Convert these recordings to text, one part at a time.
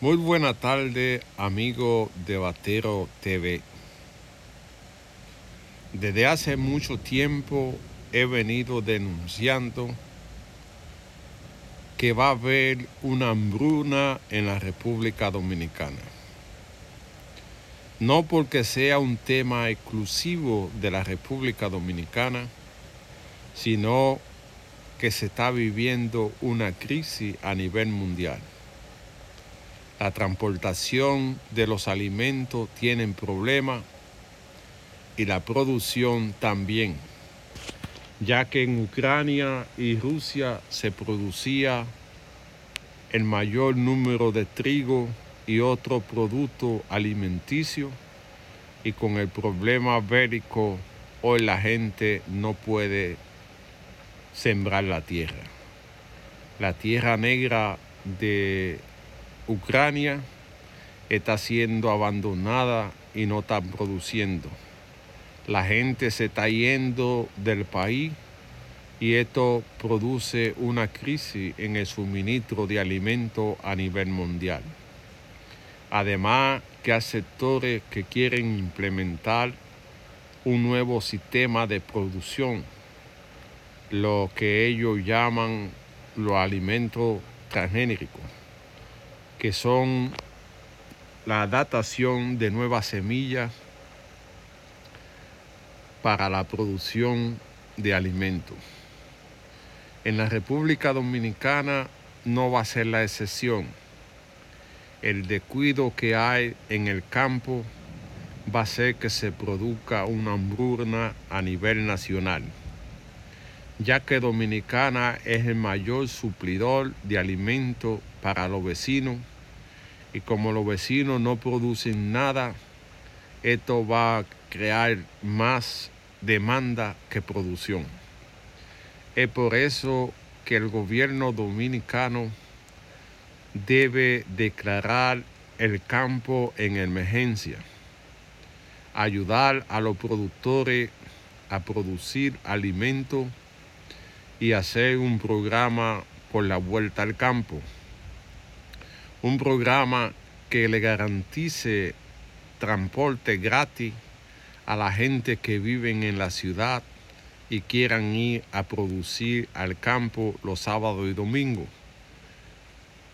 Muy buena tarde, amigo de Batero TV. Desde hace mucho tiempo he venido denunciando que va a haber una hambruna en la República Dominicana. No porque sea un tema exclusivo de la República Dominicana, sino que se está viviendo una crisis a nivel mundial. La transportación de los alimentos tiene problemas y la producción también, ya que en Ucrania y Rusia se producía el mayor número de trigo y otro producto alimenticio y con el problema bélico hoy la gente no puede sembrar la tierra. La tierra negra de Ucrania está siendo abandonada y no está produciendo. La gente se está yendo del país y esto produce una crisis en el suministro de alimentos a nivel mundial. Además que hay sectores que quieren implementar un nuevo sistema de producción lo que ellos llaman los alimentos transgénicos, que son la adaptación de nuevas semillas para la producción de alimentos. En la República Dominicana no va a ser la excepción. El descuido que hay en el campo va a hacer que se produzca una hambruna a nivel nacional ya que Dominicana es el mayor suplidor de alimentos para los vecinos y como los vecinos no producen nada, esto va a crear más demanda que producción. Es por eso que el gobierno dominicano debe declarar el campo en emergencia, ayudar a los productores a producir alimentos y hacer un programa por la vuelta al campo. Un programa que le garantice transporte gratis a la gente que vive en la ciudad y quieran ir a producir al campo los sábados y domingos.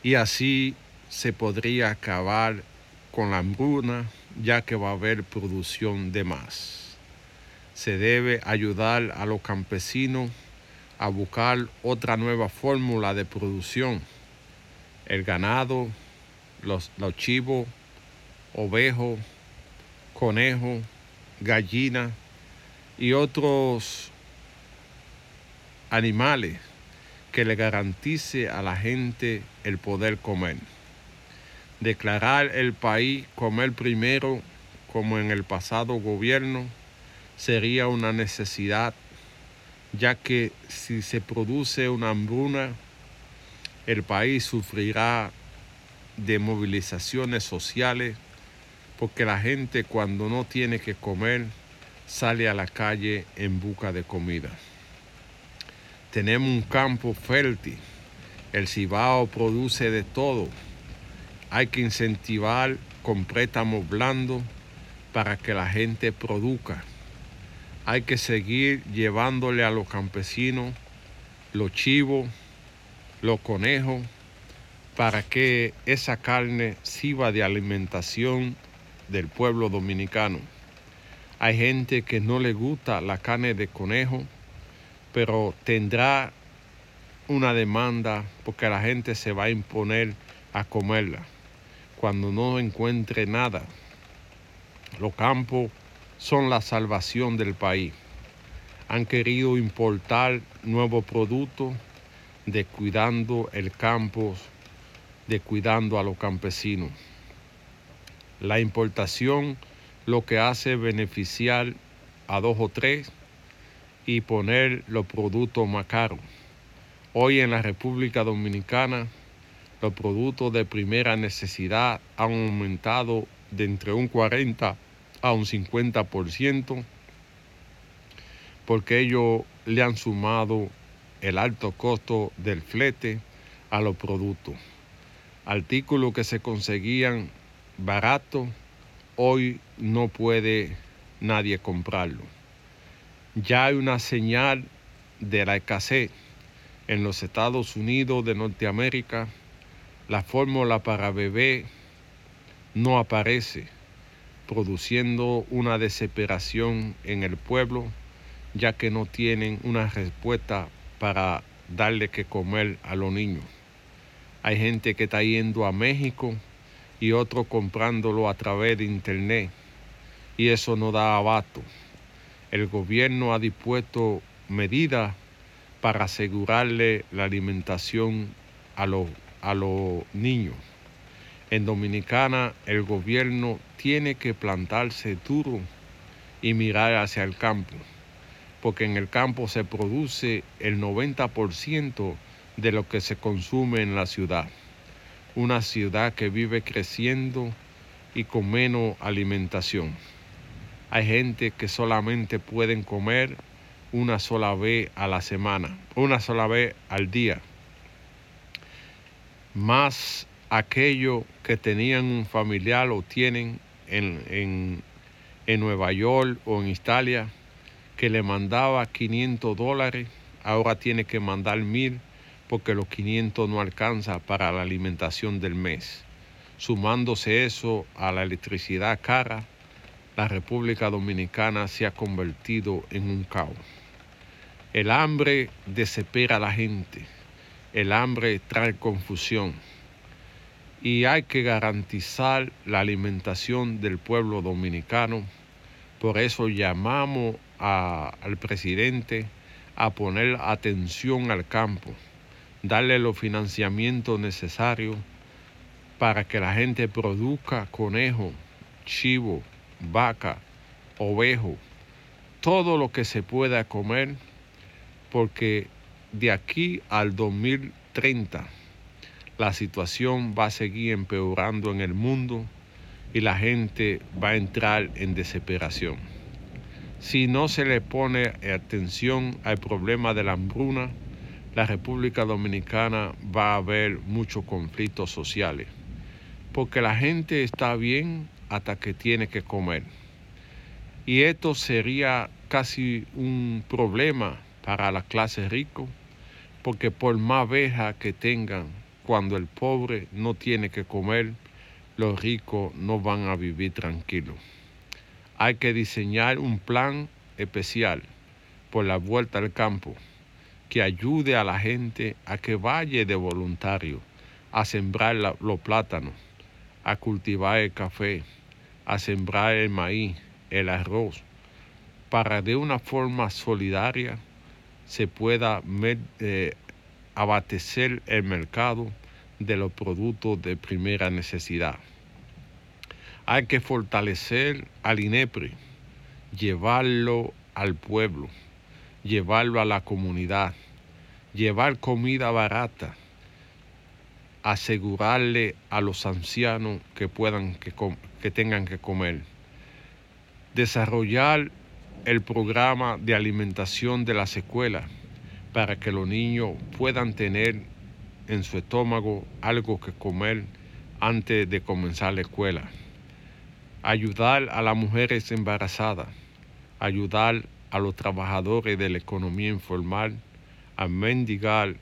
Y así se podría acabar con la hambruna ya que va a haber producción de más. Se debe ayudar a los campesinos a buscar otra nueva fórmula de producción. El ganado, los, los chivos, ovejos, conejos, gallinas y otros animales que le garantice a la gente el poder comer. Declarar el país comer primero, como en el pasado gobierno, sería una necesidad ya que si se produce una hambruna, el país sufrirá de movilizaciones sociales, porque la gente cuando no tiene que comer sale a la calle en busca de comida. Tenemos un campo fértil, el Cibao produce de todo. Hay que incentivar con préstamos blandos para que la gente produzca hay que seguir llevándole a los campesinos los chivos, los conejos, para que esa carne sirva de alimentación del pueblo dominicano. Hay gente que no le gusta la carne de conejo, pero tendrá una demanda porque la gente se va a imponer a comerla cuando no encuentre nada. Los campos son la salvación del país. Han querido importar nuevos productos, descuidando el campo, descuidando a los campesinos. La importación lo que hace beneficiar a dos o tres y poner los productos más caros. Hoy en la República Dominicana los productos de primera necesidad han aumentado de entre un 40 a un 50% porque ellos le han sumado el alto costo del flete a los productos. Artículos que se conseguían barato, hoy no puede nadie comprarlo. Ya hay una señal de la escasez en los Estados Unidos de Norteamérica. La fórmula para bebé no aparece, produciendo una desesperación en el pueblo, ya que no tienen una respuesta para darle que comer a los niños. Hay gente que está yendo a México y otro comprándolo a través de internet y eso no da abato. El gobierno ha dispuesto medidas para asegurarle la alimentación a los, a los niños. En Dominicana el gobierno tiene que plantarse duro y mirar hacia el campo, porque en el campo se produce el 90% de lo que se consume en la ciudad. Una ciudad que vive creciendo y con menos alimentación. Hay gente que solamente pueden comer una sola vez a la semana, una sola vez al día. Más aquellos que tenían un familiar o tienen en, en, Nueva York o en Italia que le mandaba 500 dólares, ahora tiene que mandar mil porque los 500 no alcanza para la alimentación del mes. Sumándose eso a la electricidad cara, la República Dominicana se ha convertido en un caos. El hambre desespera a la gente, el hambre trae confusión y hay que garantizar la alimentación del pueblo dominicano. Por eso llamamos al presidente a poner atención al campo, darle los financiamientos necesarios para que la gente produzca conejo, chivo, vaca, ovejo, todo lo que se pueda comer, porque de aquí al 2030 la situación va a seguir empeorando en el mundo y la gente va a entrar en desesperación. Si no se le pone atención al problema de la hambruna, la República Dominicana va a haber muchos conflictos sociales, porque la gente está bien hasta que tiene que comer. Y esto sería casi un problema para la clase rico, porque por más veja que tengan, cuando el pobre no tiene que comer, los ricos no van a vivir tranquilos. Hay que diseñar un plan especial por la vuelta al campo que ayude a la gente a que vaya de voluntario a sembrar los plátanos, a cultivar el café, a sembrar el maíz, el arroz, para de una forma solidaria se pueda eh, abastecer el mercado de los productos de primera necesidad. Hay que fortalecer al INEPRI, llevarlo al pueblo, llevarlo a la comunidad, llevar comida barata, asegurarle a los ancianos que puedan que, que tengan que comer. Desarrollar el programa de alimentación de las escuelas para que los niños puedan tener en su estómago algo que comer antes de comenzar la escuela. Ayudar a las mujeres embarazadas, ayudar a los trabajadores de la economía informal a mendigar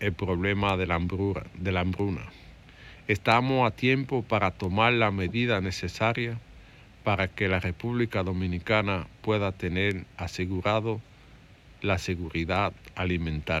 el problema de la, hambruna, de la hambruna. Estamos a tiempo para tomar la medida necesaria para que la República Dominicana pueda tener asegurado la seguridad alimentaria.